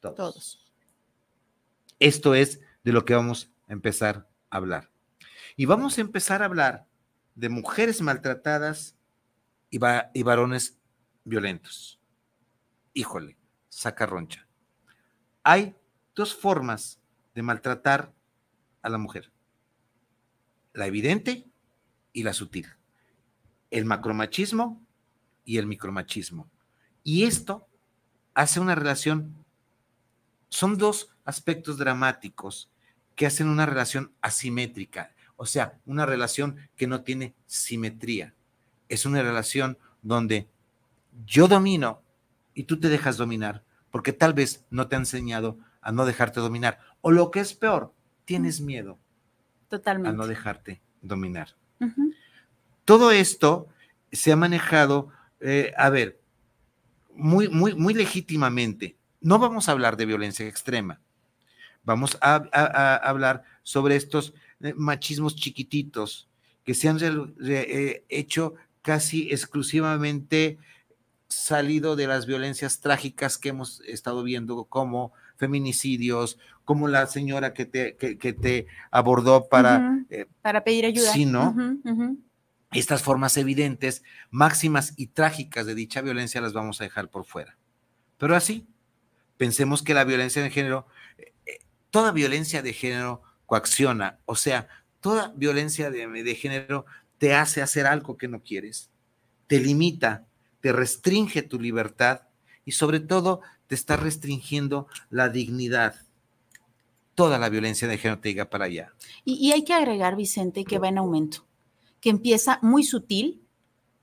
todos. Esto es de lo que vamos a empezar a hablar. Y vamos a empezar a hablar de mujeres maltratadas y, y varones violentos. Híjole, saca roncha. Hay dos formas de maltratar a la mujer. La evidente y la sutil. El macromachismo y el micromachismo. Y esto hace una relación, son dos aspectos dramáticos que hacen una relación asimétrica, o sea, una relación que no tiene simetría. Es una relación donde yo domino y tú te dejas dominar, porque tal vez no te ha enseñado a no dejarte dominar. O lo que es peor, tienes miedo Totalmente. a no dejarte dominar. Todo esto se ha manejado, eh, a ver, muy, muy, muy legítimamente. No vamos a hablar de violencia extrema. Vamos a, hablar sobre estos eh, machismos chiquititos que se han eh, hecho casi exclusivamente salido de las violencias trágicas que hemos estado viendo, como feminicidios, como la señora que te, que, te abordó para... Eh, para pedir ayuda. Sí, ¿no? Estas formas evidentes, máximas y trágicas de dicha violencia las vamos a dejar por fuera. Pero así, pensemos que la violencia de género, eh, toda violencia de género coacciona, o sea, toda violencia de, género te hace hacer algo que no quieres, te limita, te restringe tu libertad y sobre todo te está restringiendo la dignidad. Toda la violencia de género te llega para allá. y hay que agregar, Vicente, que va en aumento que empieza muy sutil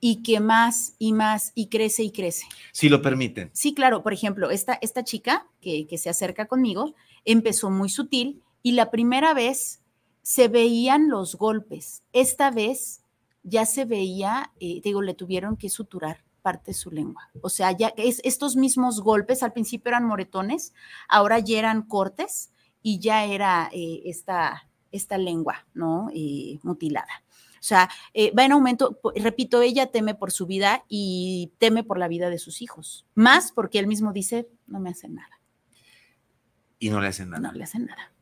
y que más y más y crece y crece. Si lo permiten. Sí, claro. Por ejemplo, esta, esta chica que, se acerca conmigo empezó muy sutil y la primera vez se veían los golpes. Esta vez ya se veía, eh, digo, le tuvieron que suturar parte de su lengua. O sea, ya es, estos mismos golpes, al principio eran moretones, ahora ya eran cortes y ya era eh, esta, esta lengua, ¿no? Eh, mutilada. O sea, eh, va en aumento, repito, ella teme por su vida y teme por la vida de sus hijos, más porque él mismo dice, no me hacen nada. Y no le hacen nada. No le hacen nada.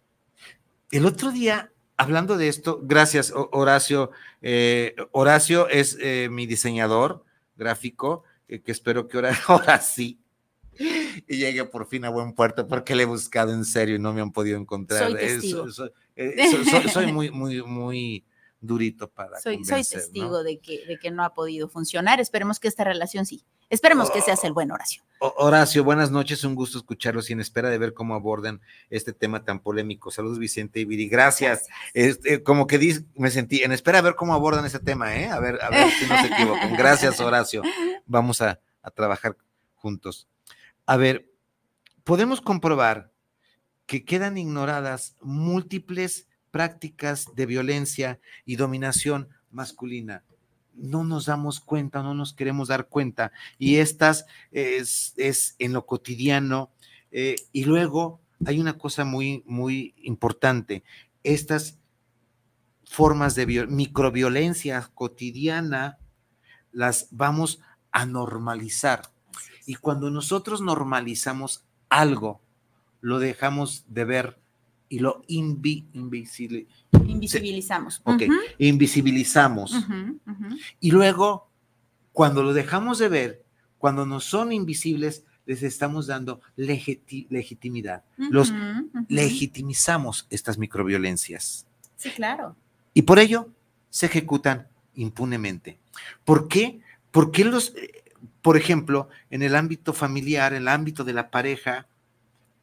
El otro día, hablando de esto, gracias Horacio. Eh, Horacio es eh, mi diseñador gráfico, que espero que ahora, ahora sí y llegue por fin a buen puerto porque le he buscado en serio y no me han podido encontrar. Soy, soy, soy muy, muy, muy durito para soy, soy testigo de, que, de que no ha podido funcionar. Esperemos que esta relación sí. Esperemos que seas el buen Horacio. Horacio, buenas noches, un gusto escucharlos y en espera de ver cómo abordan este tema tan polémico. Saludos, Vicente y Viri. Gracias. Este, como que dice, me sentí en espera de ver cómo abordan este tema, ¿eh? A ver, a ver si no se equivocan. Gracias, Horacio. Vamos a, a trabajar juntos. A ver, podemos comprobar que quedan ignoradas múltiples prácticas de violencia y dominación masculina. No nos damos cuenta, no nos queremos dar cuenta. Y estas es, en lo cotidiano. Eh, y luego hay una cosa muy, muy importante. Estas formas de microviolencia cotidiana las vamos a normalizar. Y cuando nosotros normalizamos algo, lo dejamos de ver y lo invisibilizamos. Ok, invisibilizamos. Y luego, cuando lo dejamos de ver, cuando no son invisibles, les estamos dando legitimidad. Los legitimizamos estas microviolencias. Sí, claro. Y por ello se ejecutan impunemente. ¿Por qué? Porque los, eh, por ejemplo, en el ámbito familiar, en el ámbito de la pareja,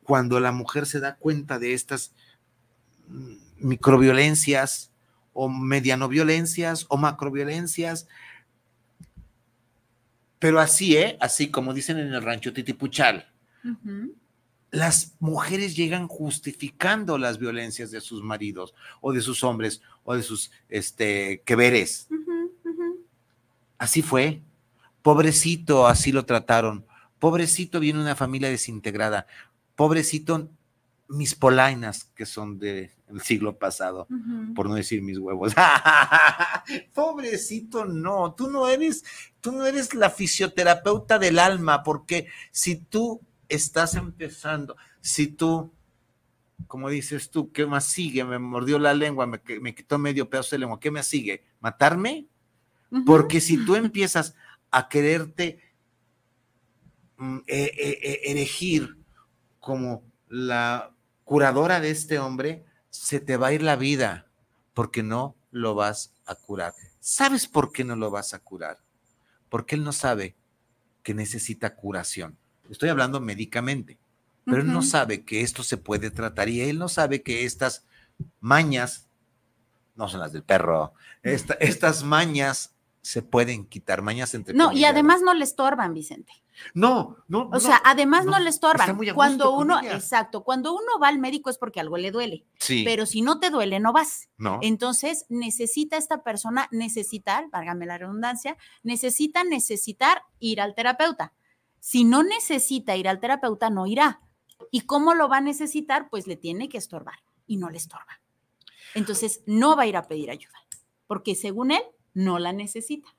cuando la mujer se da cuenta de estas mm, microviolencias o medianoviolencias o macroviolencias, pero así, ¿eh? Así como dicen en el rancho Titipuchal. Las mujeres llegan justificando las violencias de sus maridos o de sus hombres o de sus este, que veres. Así fue. Pobrecito, así lo trataron. Pobrecito viene una familia desintegrada pobrecito mis polainas, que son del siglo pasado, por no decir mis huevos. pobrecito, no, tú no eres, tú no eres la fisioterapeuta del alma, porque si tú estás empezando, si tú, como dices tú, ¿qué más sigue? Me mordió la lengua, me, me quitó medio pedazo de lengua, ¿qué me sigue? ¿Matarme? Porque si tú empiezas a quererte mm, e, e, elegir como la curadora de este hombre, se te va a ir la vida porque no lo vas a curar. ¿Sabes por qué no lo vas a curar? Porque él no sabe que necesita curación. Estoy hablando médicamente, pero él no sabe que esto se puede tratar y él no sabe que estas mañas, no son las del perro, estas mañas se pueden quitar, mañas entre No, y además no le estorban, Vicente. No, no. O sea, además no, le estorban. Cuando uno, exacto, cuando uno va al médico es porque algo le duele. Sí. Pero si no te duele, no vas. No. Entonces, necesita esta persona necesitar, válgame la redundancia, necesita necesitar ir al terapeuta. Si no necesita ir al terapeuta, no irá. ¿Y cómo lo va a necesitar? Pues le tiene que estorbar y no le estorba. Entonces, no va a ir a pedir ayuda, porque según él, no la necesita.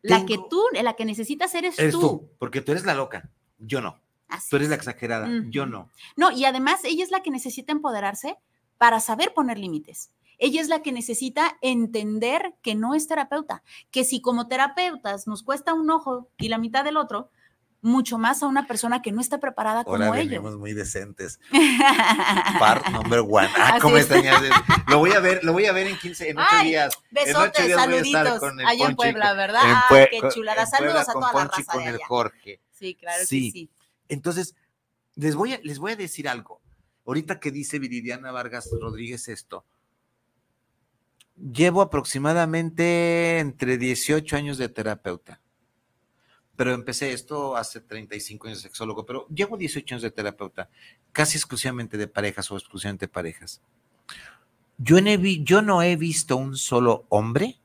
La que tú, la que necesitas eres, eres tú. Porque tú eres la loca, yo no. tú eres la exagerada, yo no. No, y además ella es la que necesita empoderarse para saber poner límites. Ella es la que necesita entender que no es terapeuta, que si como terapeutas nos cuesta un ojo y la mitad del otro, mucho más a una persona que no está preparada como Ahora ellos. muy decentes. Par number one. Ah, cómo Lo voy a ver, lo voy a ver en 15, en 8 días. Besotes, saluditos. allá en Puebla, ¿verdad? ah, qué chulada. Saludos a toda la raza con el Jorge. Sí, claro sí. que sí. Entonces, les voy a, les voy a decir algo. Ahorita que dice Viridiana Vargas Rodríguez esto, llevo aproximadamente entre 18 años de terapeuta pero empecé esto hace 35 años de sexólogo, pero llevo 18 años de terapeuta, casi exclusivamente de parejas o exclusivamente de parejas. Yo, yo no he visto un solo hombre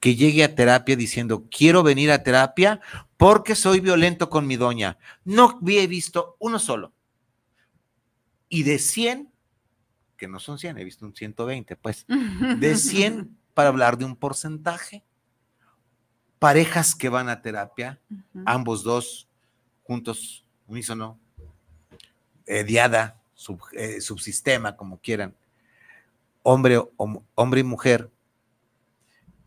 que llegue a terapia diciendo, quiero venir a terapia porque soy violento con mi doña. No he visto uno solo. Y de 100, que no son 100, he visto un 120, pues, de 100 para hablar de un porcentaje, parejas que van a terapia, ambos dos, juntos, unísono, eh, diada, eh, subsistema, como quieran, hombre, hombre y mujer,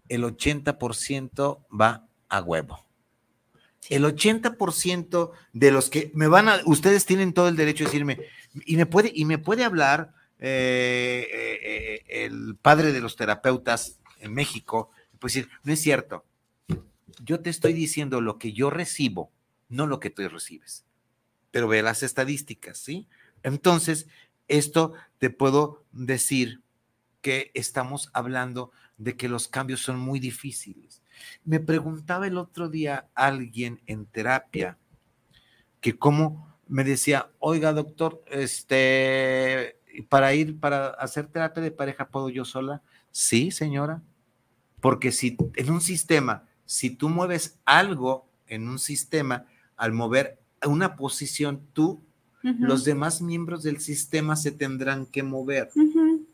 el 80% va a huevo. El 80% de los que me van a, ustedes tienen todo el derecho de decirme, y me puede, y me puede hablar eh, el padre de los terapeutas en México, pues decir, no es cierto. Yo te estoy diciendo lo que yo recibo, no lo que tú recibes. Pero ve las estadísticas, ¿sí? Entonces, esto te puedo decir que estamos hablando de que los cambios son muy difíciles. Me preguntaba el otro día alguien en terapia que cómo me decía, oiga doctor, este, para ir, para hacer terapia de pareja, ¿puedo yo sola? Sí, señora. Porque si en un sistema, si tú mueves algo en un sistema, al mover una posición tú, los demás miembros del sistema se tendrán que mover.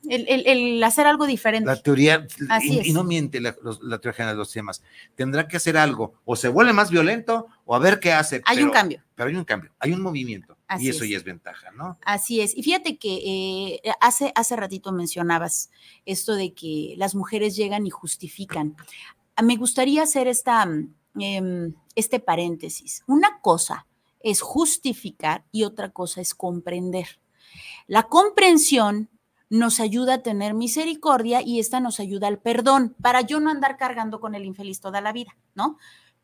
el, hacer algo diferente. La teoría, y, no miente la, teoría general de los sistemas, tendrá que hacer algo, o se vuelve más violento, o a ver qué hace. Hay un cambio. Pero hay un cambio, hay un movimiento, y eso ya es ventaja, ¿no? Así es. Y fíjate que eh, hace, hace ratito mencionabas esto de que las mujeres llegan y justifican. Me gustaría hacer esta, em, este paréntesis. Una cosa es justificar y otra cosa es comprender. La comprensión nos ayuda a tener misericordia y esta nos ayuda al perdón para yo no andar cargando con el infeliz toda la vida, ¿no?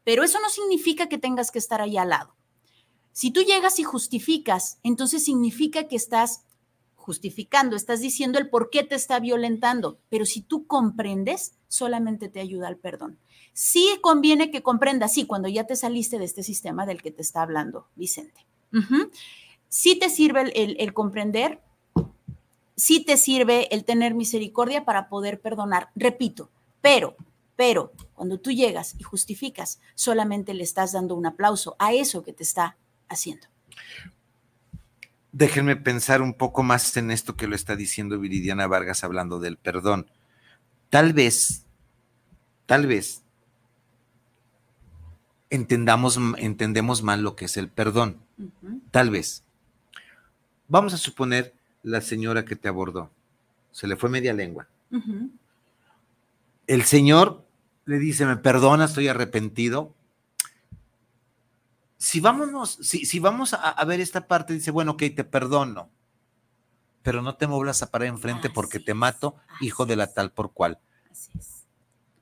Pero eso no significa que tengas que estar ahí al lado. Si tú llegas y justificas, entonces significa que estás justificando, estás diciendo el por qué te está violentando, pero si tú comprendes, solamente te ayuda al perdón. Sí conviene que comprendas, sí, cuando ya te saliste de este sistema del que te está hablando Vicente. Sí te sirve el, comprender, sí te sirve el tener misericordia para poder perdonar. Repito, pero, pero, cuando tú llegas y justificas, solamente le estás dando un aplauso a eso que te está haciendo. Déjenme pensar un poco más en esto que lo está diciendo Viridiana Vargas hablando del perdón. Tal vez, tal vez entendamos, entendemos mal lo que es el perdón. Tal vez. Vamos a suponer la señora que te abordó. Se le fue media lengua. El señor le dice, me perdona, estoy arrepentido. Si vámonos, si, si vamos a, ver esta parte, dice, bueno, ok, te perdono, pero no te muevas a parar enfrente porque te mato, hijo de la tal por cual.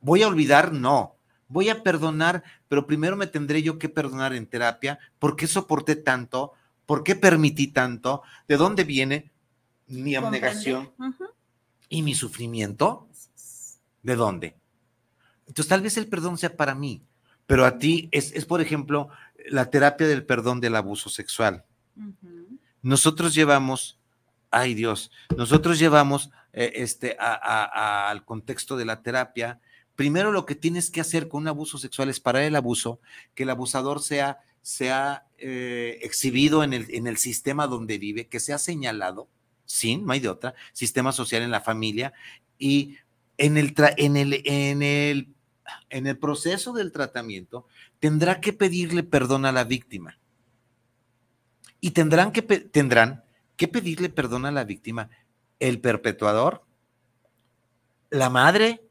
Voy a olvidar, no voy a perdonar, pero primero me tendré yo que perdonar en terapia. ¿Por qué soporté tanto? ¿Por qué permití tanto? ¿De dónde viene mi abnegación y mi sufrimiento? ¿De dónde? Entonces tal vez el perdón sea para mí, pero a ti es, por ejemplo, la terapia del perdón del abuso sexual. Nosotros llevamos, ay Dios, nosotros llevamos eh, este, al contexto de la terapia primero lo que tienes que hacer con un abuso sexual es parar el abuso, que el abusador sea, sea eh, exhibido en el, en el sistema donde vive, que sea señalado, sin, no hay de otra, sistema social en la familia, y en el, en el, en el, en el proceso del tratamiento tendrá que pedirle perdón a la víctima. Y tendrán que, tendrán que pedirle perdón a la víctima el perpetuador, la madre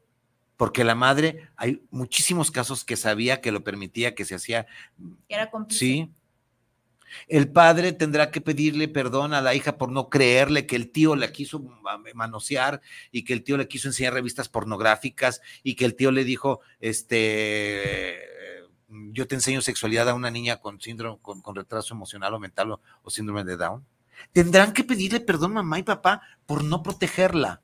porque la madre, hay muchísimos casos que sabía que lo permitía, que se hacía. Era cómplice. Sí. El padre tendrá que pedirle perdón a la hija por no creerle que el tío la quiso manosear y que el tío le quiso enseñar revistas pornográficas y que el tío le dijo, este, yo te enseño sexualidad a una niña con síndrome, con, retraso emocional o mental o, o síndrome de Down. Tendrán que pedirle perdón mamá y papá por no protegerla.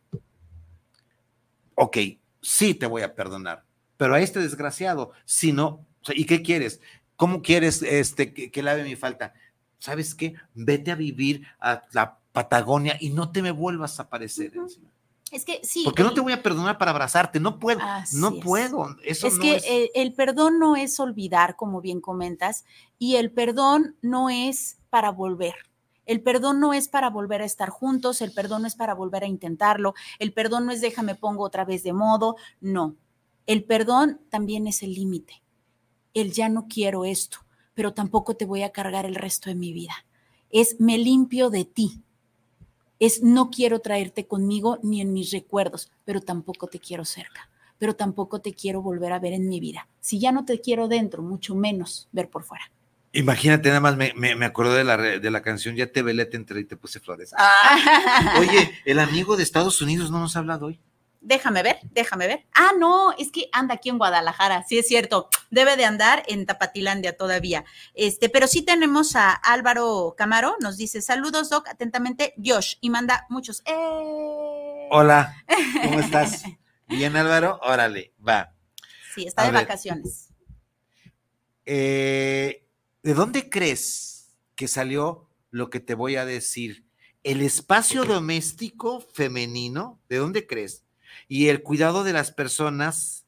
Ok, sí te voy a perdonar, pero a este desgraciado, si no, ¿y qué quieres? ¿Cómo quieres este, que, lave mi falta? ¿Sabes qué? Vete a vivir a la Patagonia y no te me vuelvas a aparecer encima. Es que sí. Porque no te voy a perdonar para abrazarte, no puedo, no puedo. Eso es que el, perdón no es olvidar, como bien comentas, y el perdón no es para volver. El perdón no es para volver a estar juntos, el perdón no es para volver a intentarlo, el perdón no es déjame pongo otra vez de modo, no. El perdón también es el límite. El ya no quiero esto, pero tampoco te voy a cargar el resto de mi vida. Es me limpio de ti. Es no quiero traerte conmigo ni en mis recuerdos, pero tampoco te quiero cerca, pero tampoco te quiero volver a ver en mi vida. Si ya no te quiero dentro, mucho menos ver por fuera. Imagínate, nada más me, me, acordé de la, de la canción Ya te velé, te entré y te puse flores. Ah, oye, el amigo de Estados Unidos no nos ha hablado hoy. Déjame ver, déjame ver. Ah, no, es que anda aquí en Guadalajara, sí es cierto, debe de andar en Tapatilandia todavía. Este, pero sí tenemos a Álvaro Camaro, nos dice, saludos, Doc, atentamente, Josh, y manda muchos. ¡Eh! Hola, ¿cómo estás? Bien, Álvaro, órale, va. Sí, está de vacaciones. Eh, ¿De dónde crees que salió lo que te voy a decir? ¿El espacio doméstico femenino? ¿De dónde crees? Y el cuidado de las personas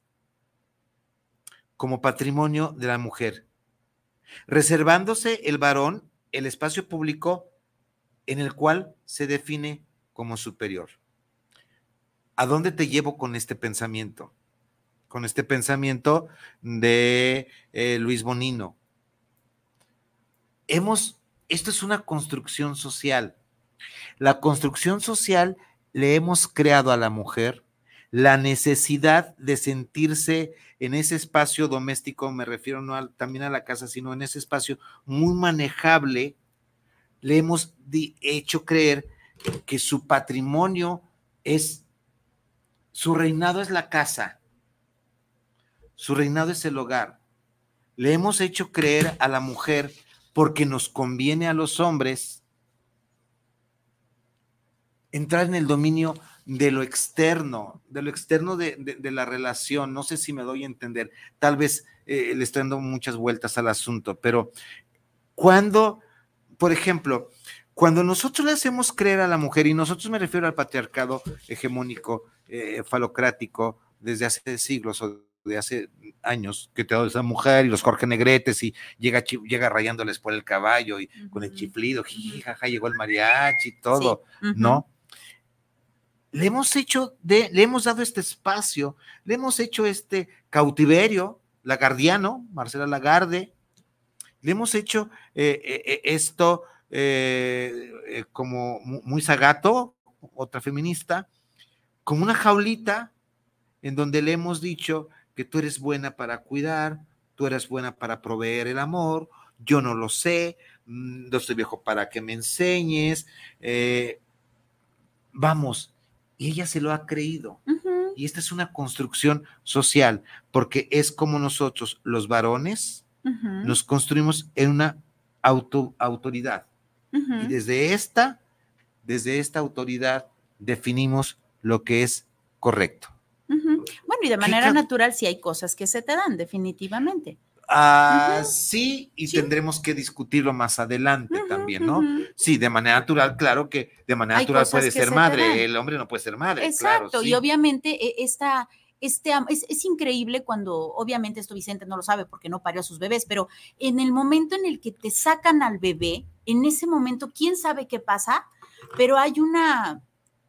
como patrimonio de la mujer, reservándose el varón el espacio público en el cual se define como superior. ¿A dónde te llevo con este pensamiento? Con este pensamiento de eh, Luis Bonino. Hemos, esto es una construcción social. La construcción social le hemos creado a la mujer la necesidad de sentirse en ese espacio doméstico, me refiero no también a la casa, sino en ese espacio muy manejable, le hemos hecho creer que su patrimonio es, su reinado es la casa, su reinado es el hogar. Le hemos hecho creer a la mujer porque nos conviene a los hombres entrar en el dominio de lo externo, de lo externo de, la relación. No sé si me doy a entender. Tal vez eh, le estoy dando muchas vueltas al asunto, pero cuando, por ejemplo, cuando nosotros le hacemos creer a la mujer, y nosotros me refiero al patriarcado hegemónico, eh, falocrático, desde hace siglos o de hace años, que te da esa mujer y los Jorge Negretes y llega, llega rayándoles por el caballo y con el chiflido, jaja, llegó el mariachi y todo, ¿no? Le hemos hecho, de, le hemos dado este espacio, le hemos hecho este cautiverio, Lagardiano, Marcela Lagarde, le hemos hecho eh, eh, eh, esto como muy sagato, otra feminista, como una jaulita en donde le hemos dicho que tú eres buena para cuidar, tú eres buena para proveer el amor, yo no lo sé, mm, no estoy viejo para que me enseñes. vamos, y ella se lo ha creído. Y esta es una construcción social, porque es como nosotros, los varones, nos construimos en una auto, autoridad. Y desde esta, desde esta autoridad, definimos lo que es correcto. Bueno, y de manera natural sí hay cosas que se te dan, definitivamente. Ah, sí, y tendremos que discutirlo más adelante también, ¿no? Sí, de manera natural, claro que de manera natural puede ser madre, el hombre no puede ser madre. Exacto, y obviamente e, esta, este, es, es, increíble cuando, obviamente esto Vicente no lo sabe porque no parió a sus bebés, pero en el momento en el que te sacan al bebé, en ese momento, ¿quién sabe qué pasa? Pero hay una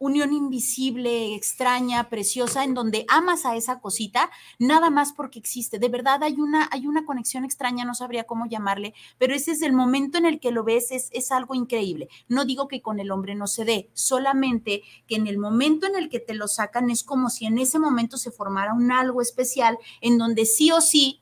unión invisible, extraña, preciosa, en donde amas a esa cosita, nada más porque existe. De verdad hay una, hay una conexión extraña, no sabría cómo llamarle, pero ese es el momento en el que lo ves, es, es algo increíble. No digo que con el hombre no se dé, solamente que en el momento en el que te lo sacan es como si en ese momento se formara un algo especial en donde sí o sí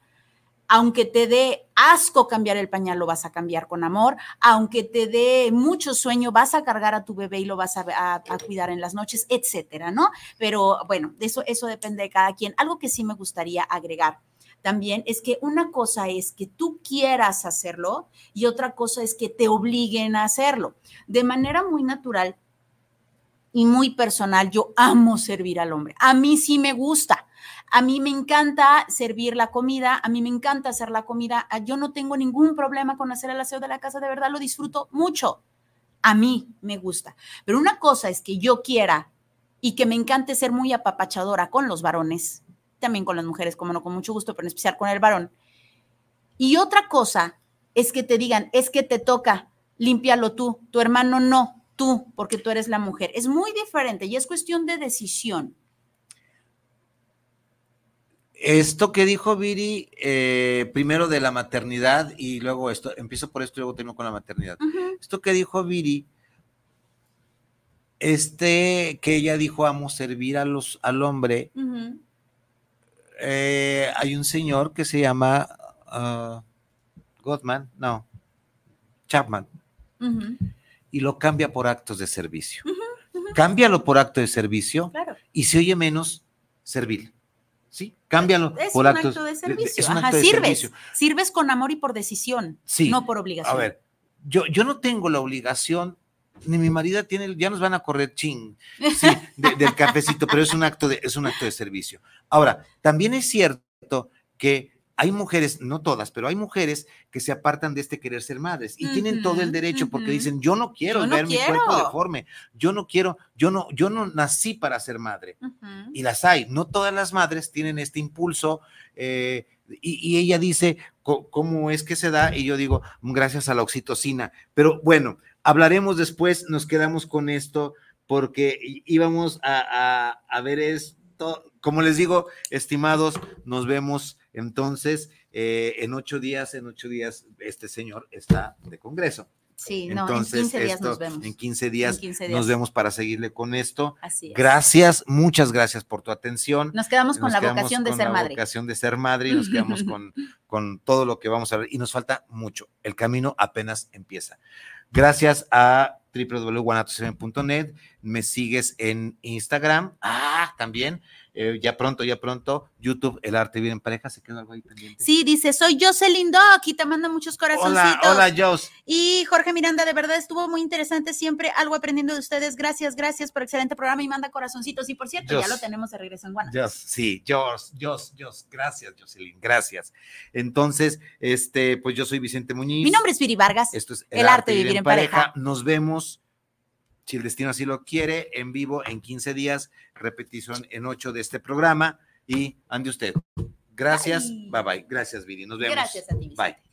aunque te dé asco cambiar el pañal, lo vas a cambiar con amor, aunque te dé mucho sueño, vas a cargar a tu bebé y lo vas a, cuidar en las noches, etcétera, ¿no? Pero bueno, eso, eso depende de cada quien. Algo que sí me gustaría agregar también es que una cosa es que tú quieras hacerlo y otra cosa es que te obliguen a hacerlo. De manera muy natural y muy personal, yo amo servir al hombre. A mí sí me gusta. A mí me encanta servir la comida, a mí me encanta hacer la comida. Yo no tengo ningún problema con hacer el aseo de la casa, de verdad lo disfruto mucho. A mí me gusta. Pero una cosa es que yo quiera y que me encante ser muy apapachadora con los varones, también con las mujeres, como no, con mucho gusto, pero en especial con el varón. Y otra cosa es que te digan, es que te toca, límpialo tú, tu hermano no, tú, porque tú eres la mujer. Es muy diferente y es cuestión de decisión. Esto que dijo Viri, eh, primero de la maternidad y luego esto, empiezo por esto y luego termino con la maternidad. Esto que dijo Viri, este que ella dijo, amo servir a los, al hombre, eh, hay un señor que se llama uh, Gottman, no, Chapman, y lo cambia por actos de servicio. Cámbialo por acto de servicio y se oye menos servil. ¿Sí? Cámbialo es por un actos. acto de servicio. Ajá, acto de sirves. servicio. Sirves con amor y por decisión, Sí. no por obligación. A ver, yo, yo no tengo la obligación, ni mi marido tiene, ya nos van a correr ching, sí, de- del cafecito, pero es un acto de, es un acto de servicio. Ahora, también es cierto que hay mujeres, no todas, pero hay mujeres que se apartan de este querer ser madres y tienen todo el derecho porque dicen, yo no quiero Yo no ver mi cuerpo deforme, yo no quiero, yo no, yo no nací para ser madre y las hay. No todas las madres tienen este impulso eh, y, y ella dice cómo es que se da y yo digo gracias a la oxitocina. Pero bueno, hablaremos después, nos quedamos con esto porque íbamos a, a- a ver Como les digo, estimados, nos vemos entonces eh, en ocho días. En ocho días este señor está de congreso. Sí, no, Entonces, en 15 días esto, nos vemos. En 15 días, En 15 nos vemos para seguirle con esto. Así es. Gracias, muchas gracias por tu atención. Nos quedamos con Nos la quedamos vocación de con ser la madre. vocación de ser madre y nos quedamos con, con todo lo que vamos a ver. Y nos falta mucho. El camino apenas empieza. Gracias a www.guanatosfm.net. Me sigues en Instagram. Ah, también. Eh, ya pronto, ya pronto. YouTube, El Arte Vivir en Pareja. ¿Se quedó algo ahí pendiente? Sí, dice, soy Jocelyn Doc y te manda muchos corazoncitos. Hola, hola, Jos. Y Jorge Miranda, de verdad estuvo muy interesante siempre, algo aprendiendo de ustedes. Gracias, gracias por excelente programa y manda corazoncitos. Y por cierto, ya lo tenemos de regreso en Guana. Jos, sí, Jos, Jos, Jos. Gracias, Jocelyn. Gracias. Entonces, este, pues yo soy Vicente Muñiz. Mi nombre es Viri Vargas. Esto es El arte vivir en pareja. Nos vemos, si el destino así lo quiere, en vivo en 15 días, repetición en 8 de este programa. Y ande usted. Gracias. Bye. Bye bye. Gracias, Viri. Nos vemos. Gracias a ti. Bye.